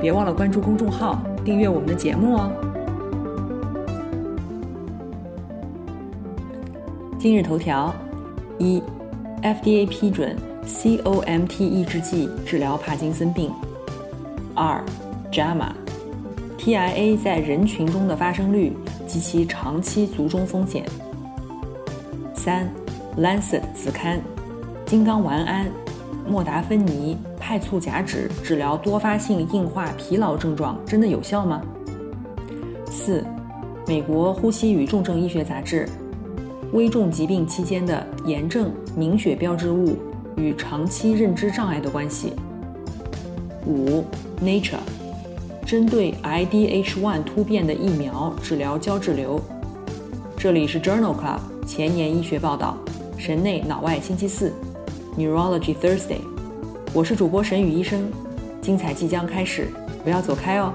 别忘了关注公众号，订阅我们的节目哦。今日头条：一，FDA 批准 COMT 抑制剂治疗帕金森病。二，JAMA，TIA 在人群中的发生率及其长期卒中风险。三，Lancet 子刊，金刚烷胺。莫达芬尼派醋甲酯治疗多发性硬化疲劳症状真的有效吗？四，美国呼吸与重症医学杂志，危重疾病期间的炎症凝血标志物与长期认知障碍的关系。五，Nature，针对 IDH1 突变的疫苗治疗胶质瘤。这里是 Journal Club 前沿医学报道，神内脑外星期四。Neurology Thursday，我是主播沈宇医生，精彩即将开始，不要走开哦。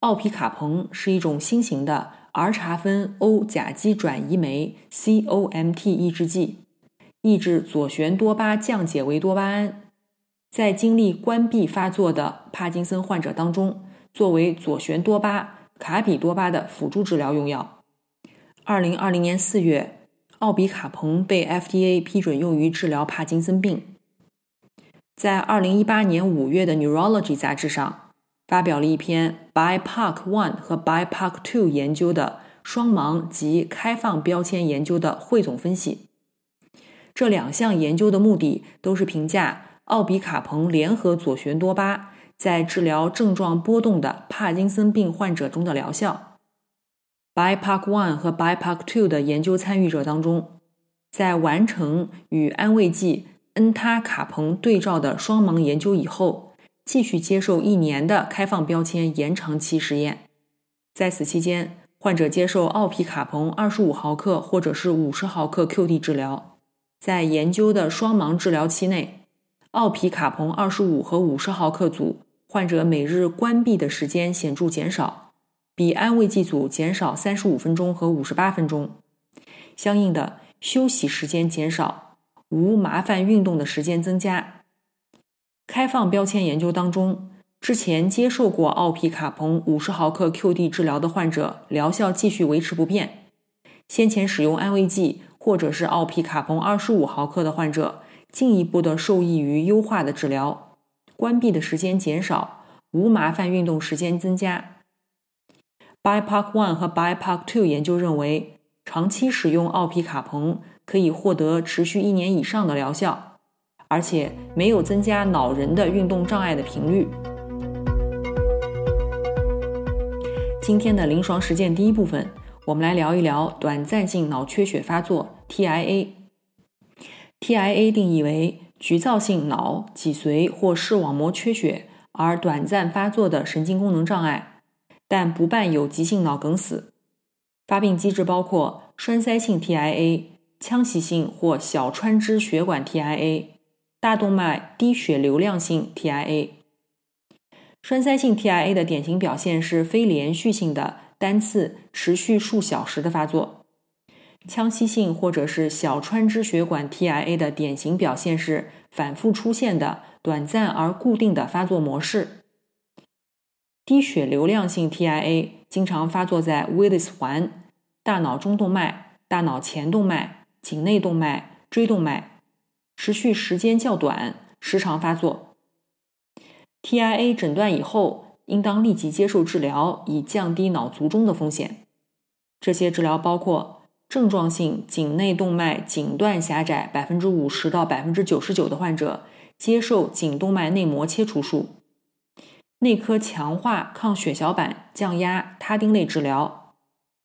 奥皮卡彭是一种新型的儿茶酚 O 甲基转移酶 COMT 抑制剂，抑制左旋多巴降解为多巴胺，在经历关闭发作的帕金森患者当中，作为左旋多巴卡比多巴的辅助治疗用药。二零二零年四月。奥比卡彭被 FDA 批准用于治疗帕金森病。在2018年5月的 Neurology 杂志上，发表了一篇 BIPOC1 和 BIPOC2 研究的双盲及开放标签研究的汇总分析。这两项研究的目的都是评价奥比卡彭联合左旋多巴在治疗症状波动的帕金森病患者中的疗效。BIPOC one 和 BIPOC two 的研究参与者当中，在完成与安慰剂恩他卡彭对照的双盲研究以后，继续接受一年的开放标签延长期实验。在此期间，患者接受奥皮卡彭二十五毫克或者是五十毫克 QD 治疗。在研究的双盲治疗期内，奥皮卡彭二十五和五十毫克组患者每日关闭的时间显著减少。比安慰剂组减少三十五分钟和五十八分钟，相应的休息时间减少，无麻烦运动的时间增加。开放标签研究当中，之前接受过奥皮卡彭五十毫克 QD 治疗的患者疗效继续维持不变。先前使用安慰剂或者是奥皮卡彭二十五毫克的患者，进一步的受益于优化的治疗，关闭的时间减少，无麻烦运动时间增加。BIPOC one 和 BIPOC two 研究认为，长期使用奥皮卡彭可以获得持续一年以上的疗效，而且没有增加脑人的运动障碍的频率。今天的临床实践第一部分，我们来聊一聊短暂性脑缺血发作 （TIA）。TIA 定义为局灶性脑脊髓或视网膜缺血而短暂发作的神经功能障碍。但不伴有急性脑梗死，发病机制包括栓塞性 TIA、腔隙性或小穿支血管 TIA、大动脉低血流量性 TIA。栓塞性 TIA 的典型表现是非连续性的单次、持续数小时的发作；腔隙性或者是小穿支血管 TIA 的典型表现是反复出现的短暂而固定的发作模式。低血流量性 TIA 经常发作在 Willis 环、大脑中动脉、大脑前动脉、颈内动脉、椎动脉，持续时间较短，时常发作。TIA 诊断以后，应当立即接受治疗，以降低脑卒中的风险。这些治疗包括症状性颈内动脉颈段狭窄百分之五十到百分之九十九的患者，接受颈动脉内膜切除术。内科强化抗血小板降压他汀类治疗，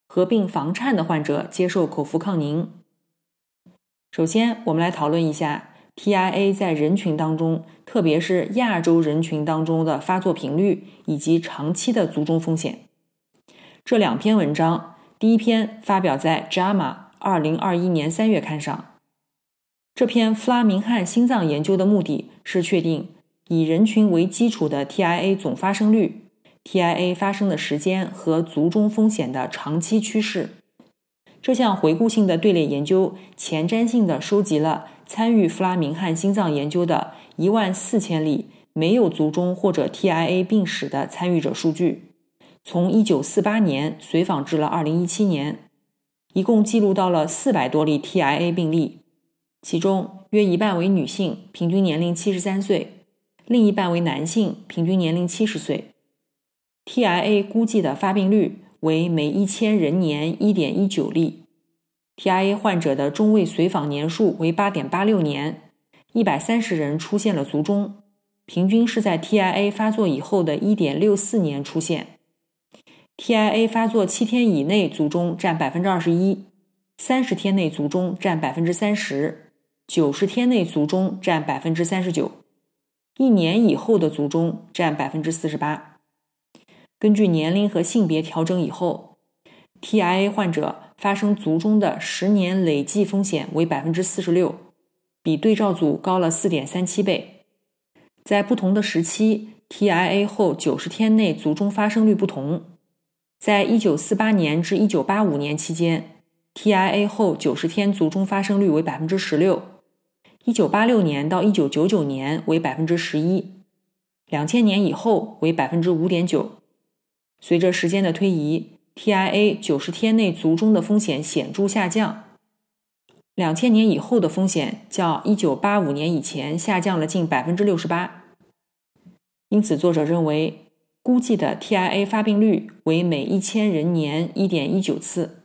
合并房颤的患者接受口服抗凝。首先，我们来讨论一下 TIA 在人群当中，特别是亚洲人群当中的发作频率以及长期的卒中风险。这两篇文章，第一篇发表在《JAMA》二零二一年三月刊上。这篇弗拉明汉心脏研究的目的是确定以人群为基础的 TIA 总发生率、TIA 发生的时间和卒中风险的长期趋势。这项回顾性的队列研究前瞻性的收集了参与弗拉明汉心脏研究的一万四千例没有卒中或者 TIA 病史的参与者数据，从一九四八年随访至了二零一七年，一共记录到了四百多例 TIA 病例，其中约一半为女性，平均年龄七十三岁，另一半为男性，平均年龄七十岁。TIA 估计的发病率。为每一千人年一点一九例，TIA 患者的中位随访年数为八点八六年，一百三十人出现了卒中，平均是在 TIA 发作以后的一点六四年出现。TIA 发作七天以内卒中占百分之二十一，三十天内卒中占百分之三十，九十天内卒中占百分之三十九，一年以后的卒中占百分之四十八。根据年龄和性别调整以后，TIA 患者发生卒中的十年累计风险为百分之四十六，比对照组高了四点三七倍。在不同的时期，TIA 后九十天内卒中发生率不同。在一九四八年至一九八五年期间，TIA 后九十天卒中发生率为百分之十六；一九八六年到一九九九年为百分之十一；两千年以后为百分之五点九。随着时间的推移，TIA 九十天内卒中的风险显著下降。两千年以后的风险较一九八五年以前下降了近百分之六十八。因此，作者认为估计的 TIA 发病率为每一千人年一点一九次。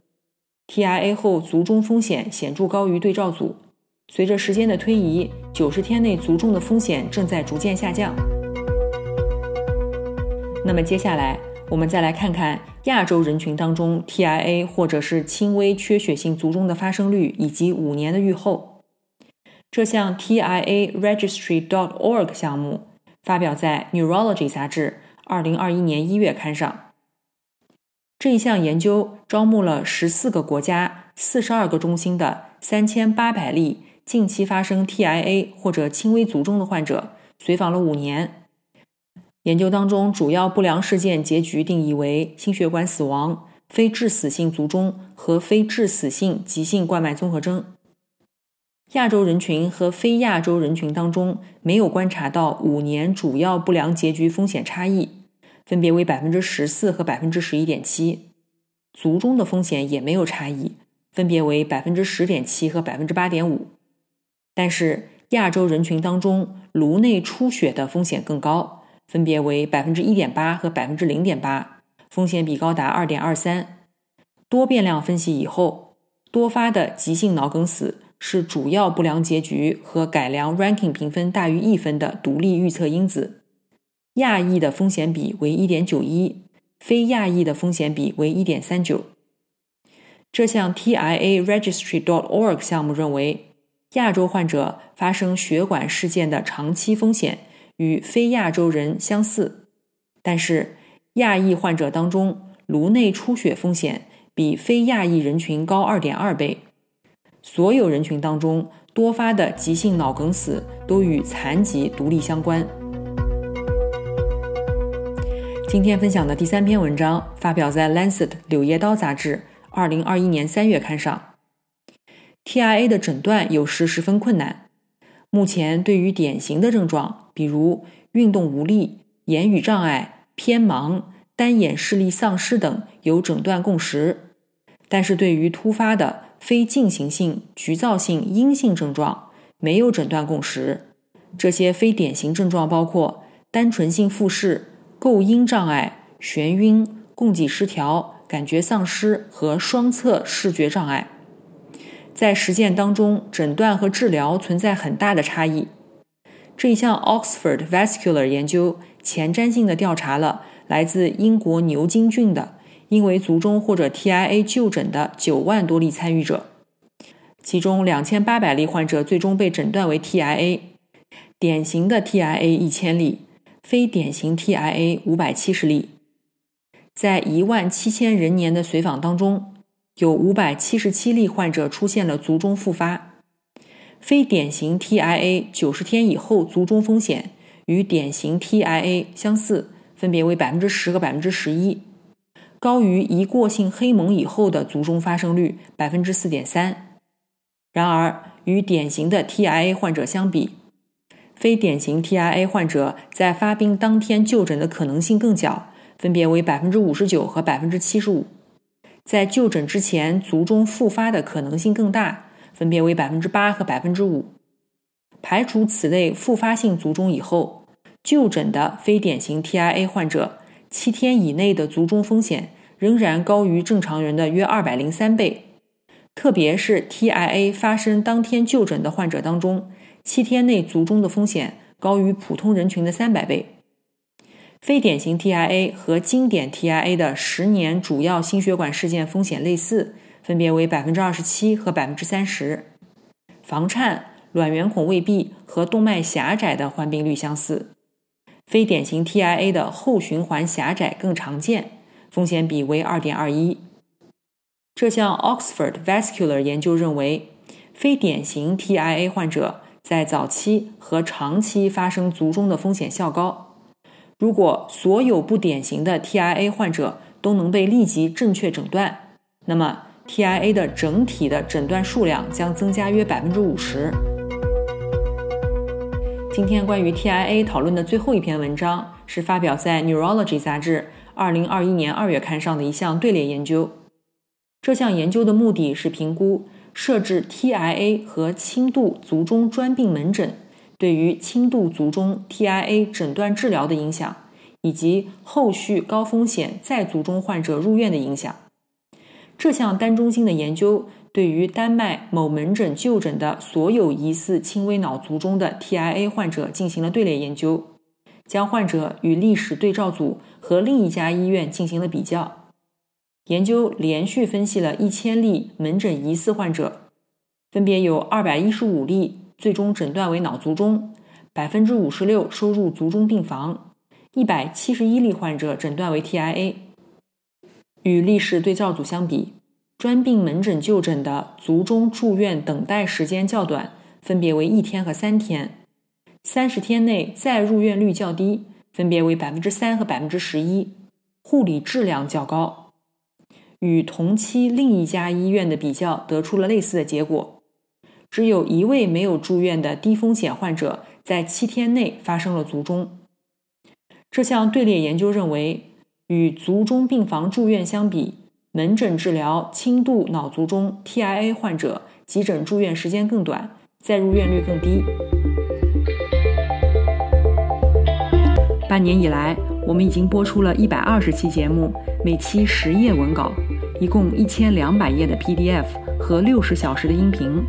TIA 后卒中风险显著高于对照组。随着时间的推移，九十天内卒中的风险正在逐渐下降。那么接下来。我们再来看看亚洲人群当中 TIA 或者是轻微缺血性卒中的发生率以及五年的预后。这项 TIA Registry dot org 项目发表在 Neurology 杂志二零二一年一月刊上。这一项研究招募了十四个国家四十二个中心的三千八百例近期发生 TIA 或者轻微卒中的患者，随访了五年。研究当中，主要不良事件结局定义为心血管死亡、非致死性卒中和非致死性急性冠脉综合征。亚洲人群和非亚洲人群当中没有观察到五年主要不良结局风险差异，分别为百分之十四和百分之十一点七。卒中的风险也没有差异，分别为百分之十点七和百分之八点五。但是亚洲人群当中颅内出血的风险更高。分别为百分之一点八和百分之零点八，风险比高达二点二三。多变量分析以后，多发的急性脑梗死是主要不良结局和改良 ranking 评分大于一分的独立预测因子。亚裔的风险比为一点九一，非亚裔的风险比为一点三九。这项 TIA Registry.org 项目认为，亚洲患者发生血管事件的长期风险。与非亚洲人相似，但是亚裔患者当中颅内出血风险比非亚裔人群高二点二倍。所有人群当中多发的急性脑梗死都与残疾独立相关。今天分享的第三篇文章发表在《Lancet》柳叶刀杂志二零二一年三月刊上。TIA 的诊断有时十分困难。目前对于典型的症状。比如运动无力、言语障碍、偏盲、单眼视力丧失等有诊断共识，但是对于突发的非进行性、局灶性阴性症状没有诊断共识。这些非典型症状包括单纯性复视、构音障碍、眩晕、供给失调、感觉丧失和双侧视觉障碍。在实践当中，诊断和治疗存在很大的差异。这一项 Oxford Vascular 研究前瞻性的调查了来自英国牛津郡的因为卒中或者 TIA 就诊的九万多例参与者。其中两千八百例患者最终被诊断为 TIA，典型的 TIA 一千例，非典型 TIA 五百七十例。在一万七千人年的随访当中，有五百七十七例患者出现了卒中复发。非典型 TIA 九十天以后卒中风险与典型 TIA 相似，分别为百分之十和百分之十一，高于一过性黑蒙以后的卒中发生率百分之四点三。然而，与典型的 TIA 患者相比，非典型 TIA 患者在发病当天就诊的可能性更小。分别为百分之五十九和百分之七十五，在就诊之前卒中复发的可能性更大，分别为百分之八和百分之五。排除此类复发性卒中以后，就诊的非典型 TIA 患者七天以内的卒中风险仍然高于正常人的约二百零三倍，特别是 TIA 发生当天就诊的患者当中，七天内卒中的风险高于普通人群的三百倍。非典型 TIA 和经典 TIA 的十年主要心血管事件风险类似，分别为百分之二十七和百分之三十。房颤、卵圆孔未闭和动脉狭窄的患病率相似。非典型 TIA 的后循环狭窄更常见，风险比为二点二一。这项 Oxford Vascular 研究认为，非典型 TIA 患者在早期和长期发生卒中的风险较高。如果所有不典型的 TIA 患者都能被立即正确诊断，那么 TIA 的整体的诊断数量将增加约百分之五十。今天关于 TIA 讨论的最后一篇文章是发表在《Neurology》杂志二零二一年二月刊上的一项队列研究。这项研究的目的是评估设置 TIA 和轻度卒中专病门诊。对于轻度卒中 TIA 诊断治疗的影响，以及后续高风险再卒中患者入院的影响，这项单中心的研究对于丹麦某门诊就诊的所有疑似轻微脑卒中的 TIA 患者进行了队列研究，将患者与历史对照组和另一家医院进行了比较。研究连续分析了一千例门诊疑似患者，分别有二百一十五例。最终诊断为脑卒中，百分之五十六收入卒中病房，一百七十一例患者诊断为 TIA。与历史对照组相比，专病门诊就诊的卒中住院等待时间较短，分别为一天和三天；三十天内再入院率较低，分别为百分之三和百分之十一。护理质量较高。与同期另一家医院的比较，得出了类似的结果。只有一位没有住院的低风险患者在七天内发生了卒中。这项队列研究认为，与卒中病房住院相比，门诊治疗轻度脑卒中 （TIA） 患者急诊住院时间更短，再入院率更低。半年以来，我们已经播出了一百二十期节目，每期十页文稿，一共一千两百页的 PDF 和六十小时的音频。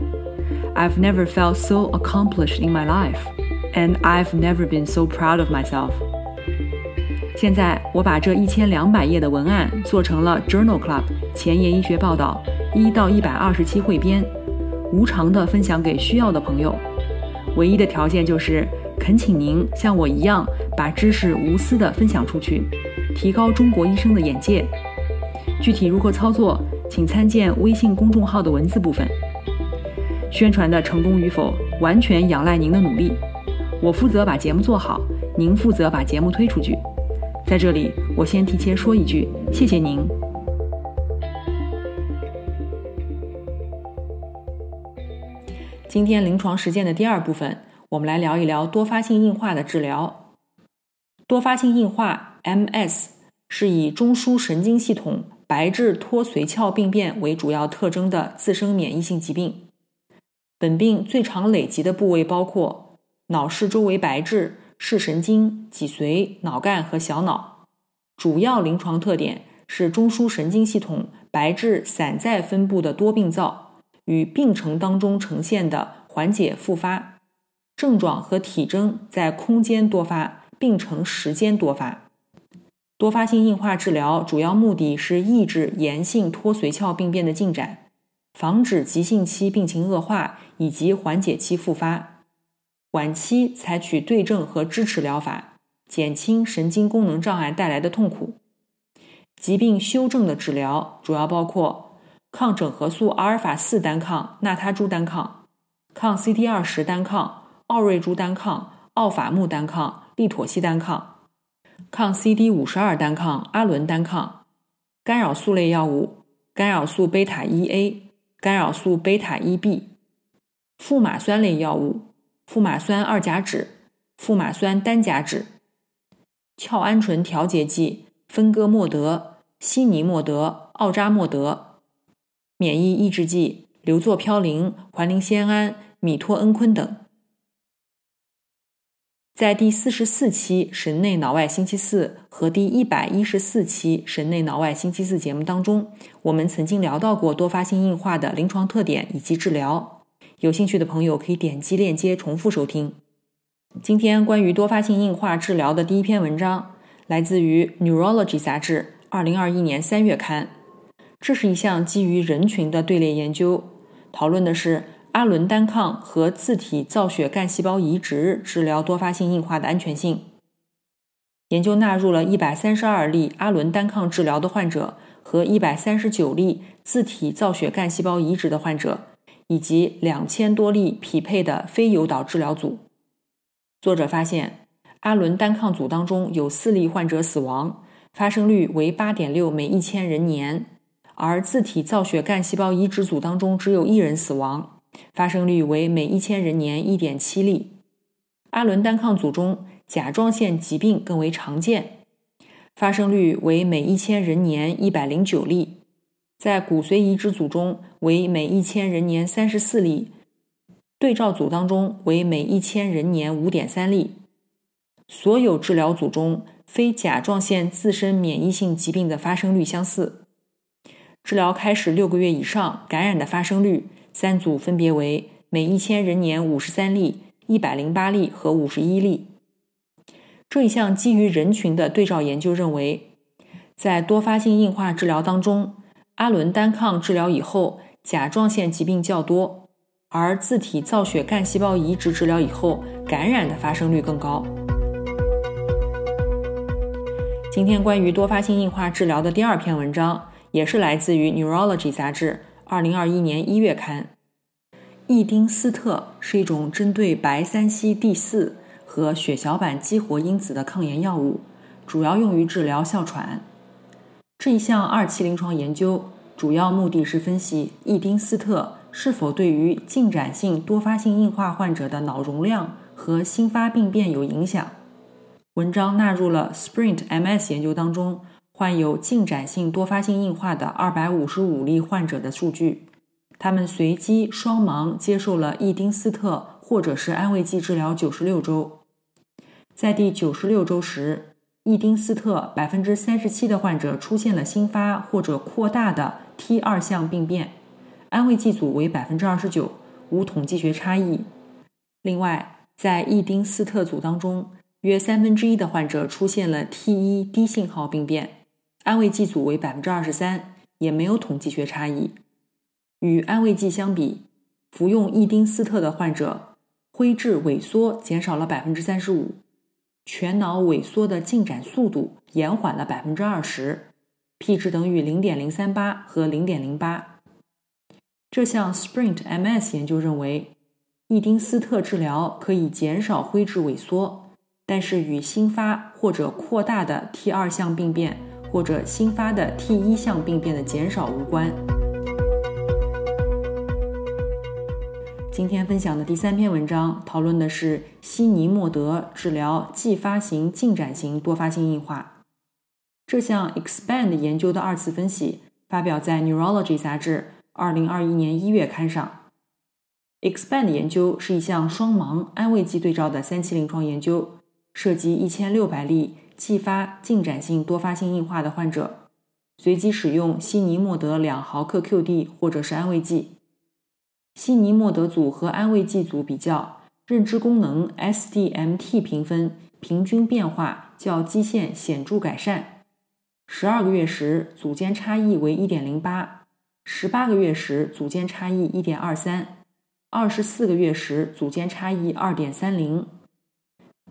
I've never felt so accomplished in my life, and I've never been so proud of myself. 现在我把这一千两百页的文案做成了 Journal Club 前沿医学报道一到一百二十期汇编，无偿的分享给需要的朋友。唯一的条件就是恳请您像我一样把知识无私的分享出去，提高中国医生的眼界。具体如何操作，请参见微信公众号的文字部分。宣传的成功与否，完全仰赖您的努力。我负责把节目做好，您负责把节目推出去。在这里，我先提前说一句，谢谢您。今天临床实践的第二部分，我们来聊一聊多发性硬化的治疗。多发性硬化 （MS） 是以中枢神经系统白质脱髓鞘病变为主要特征的自身免疫性疾病。本病最常累及的部位包括脑室周围白质、视神经、脊髓、脑干和小脑。主要临床特点是中枢神经系统白质散在分布的多病灶，与病程当中呈现的缓解复发症状和体征在空间多发，病程时间多发。多发性硬化治疗主要目的是抑制炎性脱髓鞘病变的进展。防止急性期病情恶化以及缓解期复发；晚期采取对症和支持疗法，减轻神经功能障碍带来的痛苦。疾病修正的治疗主要包括抗整合素阿尔法四单抗、纳他珠单抗、抗 CT 二十单抗、奥瑞珠单抗、奥法木单抗、利妥昔单抗、抗 CD 五十二单抗、阿伦单抗、干扰素类药物、干扰素贝塔一 A、干扰素贝塔 1b、富马酸类药物、富马酸二甲酯、富马酸单甲酯、鞘氨醇调节剂。芬戈莫德、西尼莫德、奥扎莫德，免疫抑制剂硫唑嘌呤、环磷酰胺、米托恩醌等。在第四十四期神内脑外星期四和第一百一十四期神内脑外星期四节目当中，我们曾经聊到过多发性硬化的临床特点以及治疗。有兴趣的朋友可以点击链接重复收听。今天关于多发性硬化治疗的第一篇文章。来自于《Neurology》杂志，二零二一年三月刊。这是一项基于人群的队列研究，讨论的是阿伦单抗和自体造血干细胞移植治疗多发性硬化的安全性。研究纳入了一百三十二例阿伦单抗治疗的患者和一百三十九例自体造血干细胞移植的患者，以及两千多例匹配的非诱导治疗组。作者发现。阿伦单抗组当中有四例患者死亡，发生率为八点六每一千人年；而自体造血干细胞移植组当中只有一人死亡，发生率为每一千人年一点七例。阿伦单抗组中甲状腺疾病更为常见，发生率为每一千人年一百零九例，在骨髓移植组中为每一千人年三十四例，对照组当中为每一千人年五点三例。所有治疗组中，非甲状腺自身免疫性疾病的发生率相似。治疗开始六个月以上，感染的发生率，三组分别为每一千人年五十三例、一百零八例和五十一例。这一项基于人群的对照研究认为，在多发性硬化治疗当中，阿伦单抗治疗以后，甲状腺疾病较多，而自体造血干细胞移植治疗以后，感染的发生率更高。今天关于多发性硬化治疗的第二篇文章，也是来自于《Neurology》杂志，二零二一年一月刊。异丁斯特是一种针对白三烯 D 四和血小板激活因子的抗炎药物，主要用于治疗哮喘。这一项二期临床研究主要目的是分析异丁斯特是否对于进展性多发性硬化患者的脑容量和新发病变有影响。文章纳入了 Sprint MS 研究当中患有进展性多发性硬化的255例患者的数据。他们随机双盲接受了异丁斯特或者是安慰剂治疗96周。在第96周时，异丁斯特37%的患者出现了新发或者扩大的 T 二项病变，安慰剂组为29%，无统计学差异。另外，在异丁斯特组当中，约三分之一的患者出现了 T 一低信号病变，安慰剂组为百分之二十三，也没有统计学差异。与安慰剂相比，服用异丁斯特的患者灰质萎缩减少了百分之三十五，全脑萎缩的进展速度延缓了百分之二十，p 值等于零点零三八和零点零八。这项 Sprint MS 研究认为，异丁斯特治疗可以减少灰质萎缩。但是与新发或者扩大的 T 二项病变或者新发的 T 一项病变的减少无关。今天分享的第三篇文章讨论的是西尼莫德治疗继发型进展型多发性硬化。这项 Expand 研究的二次分析发表在《Neurology》杂志二零二一年一月刊上。Expand 研究是一项双盲安慰剂对照的三期临床研究。涉及一千六百例继发进展性多发性硬化的患者，随机使用西尼莫德两毫克 QD 或者是安慰剂。西尼莫德组和安慰剂组比较，认知功能 SDMT 评分平均变化较基线显著改善。十二个月时，组间差异为一点零八，十八个月时组间差异一点二三，二十四个月时组间差异二点三零。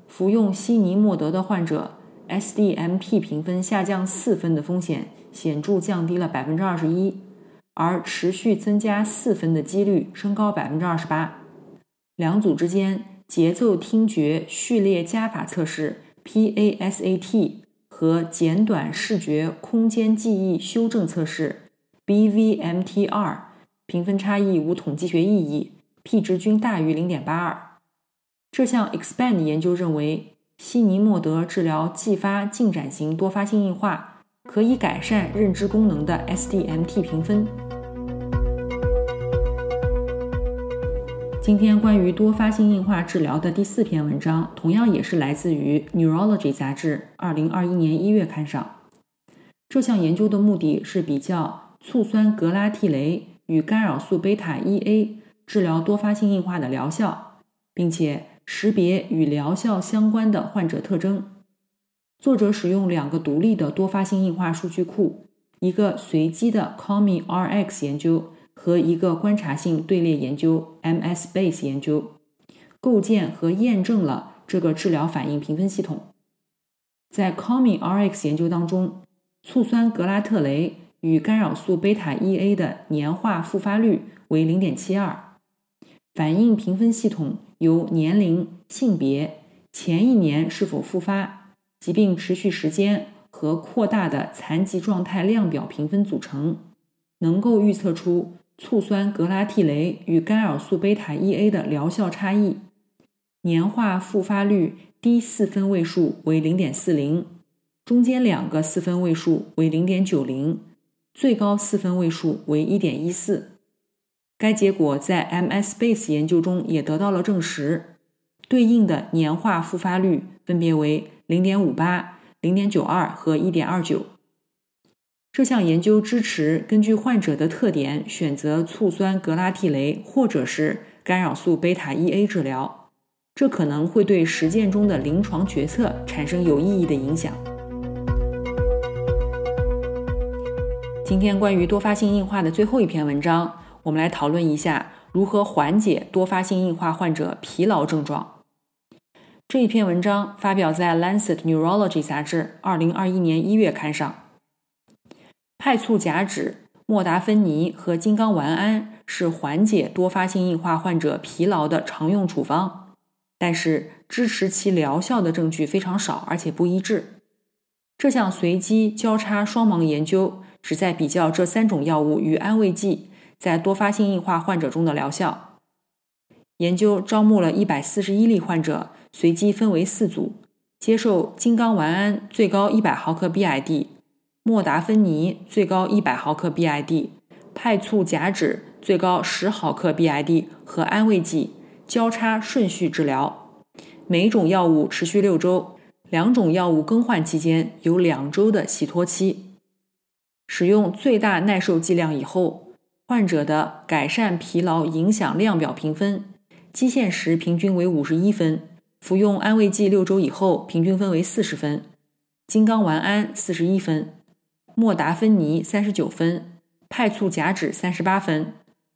服用西尼莫德的患者 SDMP 评分下降四分的风险显著降低了百分之二十一，而持续增加四分的几率升高百分之二十八。两组之间节奏听觉序列加法测试 （PASAT） 和简短视觉空间记忆修正测试 （BVMT2） 评分差异无统计学意义，p 值均大于零点八二。这项 EXPAND 研究认为，西尼莫德治疗继发进展型多发性硬化可以改善认知功能的 SDMT 评分。今天关于多发性硬化治疗的第四篇文章，同样也是来自于 Neurology 杂志2021年1月刊上。这项研究的目的是比较醋酸格拉替雷与干扰素贝塔 1A 治疗多发性硬化的疗效，并且识别与疗效相关的患者特征。作者使用两个独立的多发性硬化数据库，一个随机的 COMI-RX 研究。和一个观察性队列研究 （MS-Base 研究）构建和验证了这个治疗反应评分系统。在 COMI-RX 研究当中，醋酸格拉特雷与干扰素贝塔 1A 的年化复发率为0.72。反应评分系统由年龄、性别、前一年是否复发、疾病持续时间和扩大的残疾状态量表评分组成，能够预测出。醋酸格拉替雷与干扰素贝塔 1A 的疗效差异，年化复发率低四分位数为0.40，中间两个四分位数为0.90，最高四分位数为1.14。该结果在 MS-Base 研究中也得到了证实，对应的年化复发率分别为0.58、0.92和1.29。这项研究支持根据患者的特点选择醋酸格拉替雷或者是干扰素贝塔 1A 治疗，这可能会对实践中的临床决策产生有意义的影响。今天关于多发性硬化的最后一篇文章，我们来讨论一下如何缓解多发性硬化患者疲劳症状。这一篇文章发表在《Lancet Neurology》杂志2021年1月刊上。派醋甲酯、莫达芬尼和金刚烷胺是缓解多发性硬化患者疲劳的常用处方，但是支持其疗效的证据非常少，而且不一致。这项随机交叉双盲研究旨在比较这三种药物与安慰剂在多发性硬化患者中的疗效。研究招募了一百四十一例患者，随机分为四组，接受金刚烷胺最高一百毫克 BID。莫达芬尼最高一百毫克 BID，派醋甲酯最高十毫克 BID 和安慰剂交叉顺序治疗，每种药物持续六周，两种药物更换期间有两周的洗脱期。使用最大耐受剂量以后，患者的改善疲劳影响量表评分基线时平均为五十一分，服用安慰剂六周以后平均分为四十分，金刚烷胺四十一分。莫达芬尼三十九分，派醋甲酯三十八分，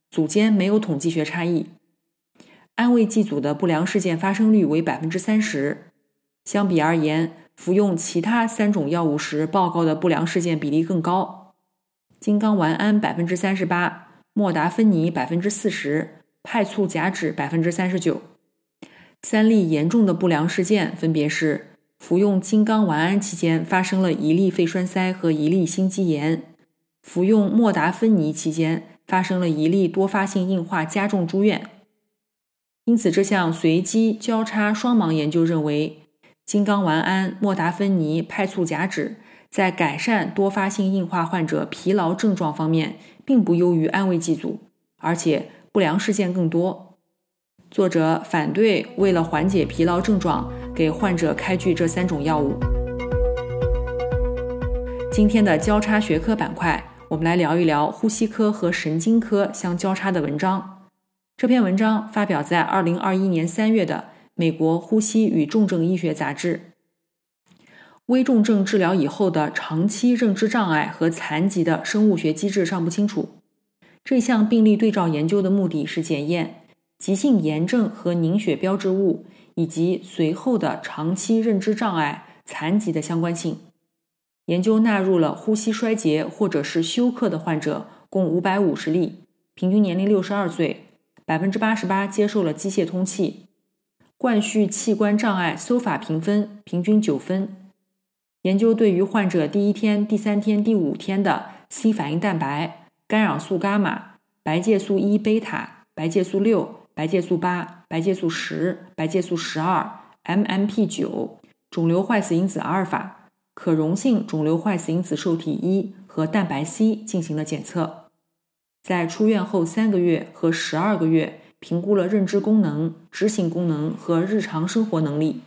组间没有统计学差异。安慰剂组的不良事件发生率为百分之三十，相比而言，服用其他三种药物时报告的不良事件比例更高。金刚烷胺百分之三十八，莫达芬尼百分之四十，派醋甲酯百分之三十九。三例严重的不良事件分别是。服用金刚烷胺期间发生了一例肺栓塞和一例心肌炎。服用莫达芬尼期间发生了一例多发性硬化加重住院。因此，这项随机交叉双盲研究认为，金刚烷胺、莫达芬尼、派醋甲酯在改善多发性硬化患者疲劳症状方面并不优于安慰剂组，而且不良事件更多。作者反对为了缓解疲劳症状。给患者开具这三种药物。今天的交叉学科板块，我们来聊一聊呼吸科和神经科相交叉的文章。这篇文章发表在二零二一年三月的《美国呼吸与重症医学杂志》。危重症治疗以后的长期认知障碍和残疾的生物学机制尚不清楚，这项病例对照研究的目的是检验急性炎症和凝血标志物以及随后的长期认知障碍、残疾的相关性。研究纳入了呼吸衰竭或者是休克的患者，共五百五十例，平均年龄六十二岁，百分之八十八接受了机械通气。冠序器官障碍 SOFA 评分平均九分。研究对于患者第一天、第三天、第五天的 C 反应蛋白、干扰素伽马、白介素一贝塔、白介素六、白介素八、白介素十、白介素十二、MMP 九、肿瘤坏死因子阿尔法。可溶性肿瘤坏死因子受体一和蛋白 C 进行了检测，在出院后三个月和十二个月评估了认知功能、执行功能和日常生活能力。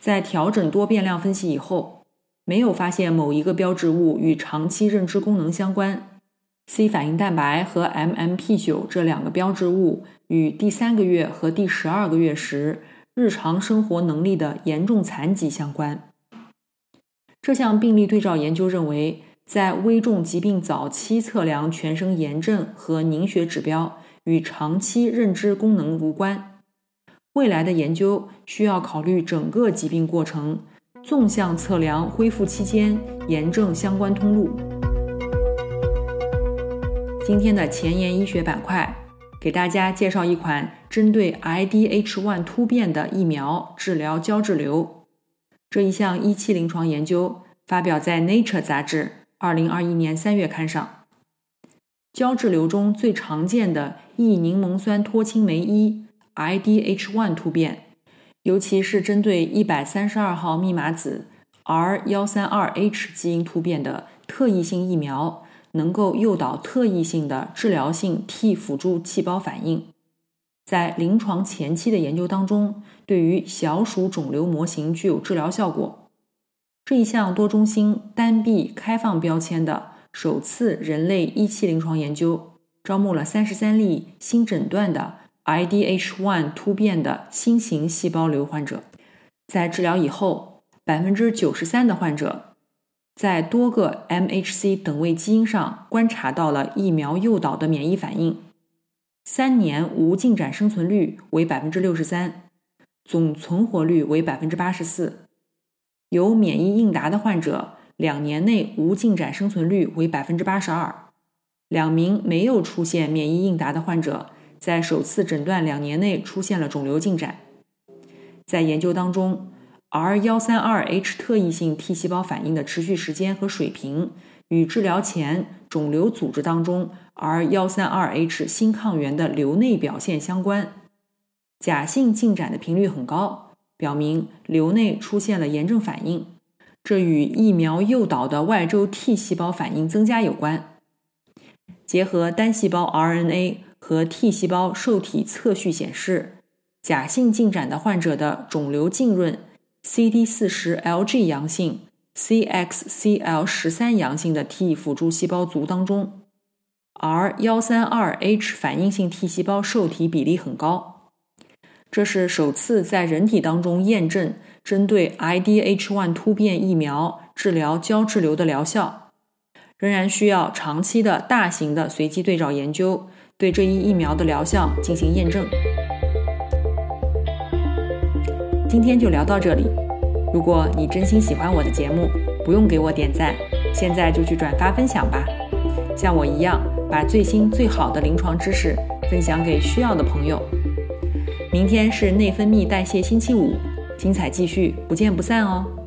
在调整多变量分析以后，没有发现某一个标志物与长期认知功能相关。C 反应蛋白和 MMP9 这两个标志物与第三个月和第十二个月时日常生活能力的严重残疾相关。这项病例对照研究认为，在危重疾病早期测量全身炎症和凝血指标与长期认知功能无关。未来的研究需要考虑整个疾病过程，纵向测量恢复期间炎症相关通路。今天的前沿医学板块，给大家介绍一款针对 IDH1 突变的疫苗治疗胶质瘤。这一项一期临床研究发表在《Nature》杂志二零二一年三月刊上。胶质瘤中最常见的异柠檬酸脱氢酶一 （IDH1） 突变，尤其是针对一百三十二号密码子 R 幺三二 H 基因突变的特异性疫苗，能够诱导特异性的治疗性 T 辅助细胞反应。在临床前期的研究当中，对于小鼠肿瘤模型具有治疗效果。这一项多中心单臂开放标签的首次人类一期临床研究，招募了三十三例新诊断的 IDH1 突变的新型细胞瘤患者。在治疗以后，百分之九十三的患者在多个 MHC 等位基因上观察到了疫苗诱导的免疫反应。三年无进展生存率为百分之六十三，总存活率为百分之八十四。有免疫应答的患者，两年内无进展生存率为百分之八十二。两名没有出现免疫应答的患者，在首次诊断两年内出现了肿瘤进展。在研究当中，R 幺三二 H 特异性 T 细胞反应的持续时间和水平。与治疗前肿瘤组织当中 R 幺三二 H 新抗原的瘤内表现相关，假性进展的频率很高，表明瘤内出现了炎症反应，这与疫苗诱导的外周 T 细胞反应增加有关。结合单细胞 RNA 和 T 细胞受体测序显示，假性进展的患者的肿瘤浸润 CD 四十 LG 阳性。CXCL 十三阳性的 T 辅助细胞族当中，R 幺三二 H 反应性 T 细胞受体比例很高，这是首次在人体当中验证针对 IDH1 突变疫苗治疗胶质瘤的疗效，仍然需要长期的大型的随机对照研究对这一疫苗的疗效进行验证。今天就聊到这里。如果你真心喜欢我的节目，不用给我点赞，现在就去转发分享吧。像我一样，把最新最好的临床知识分享给需要的朋友。明天是内分泌代谢星期五，精彩继续，不见不散哦。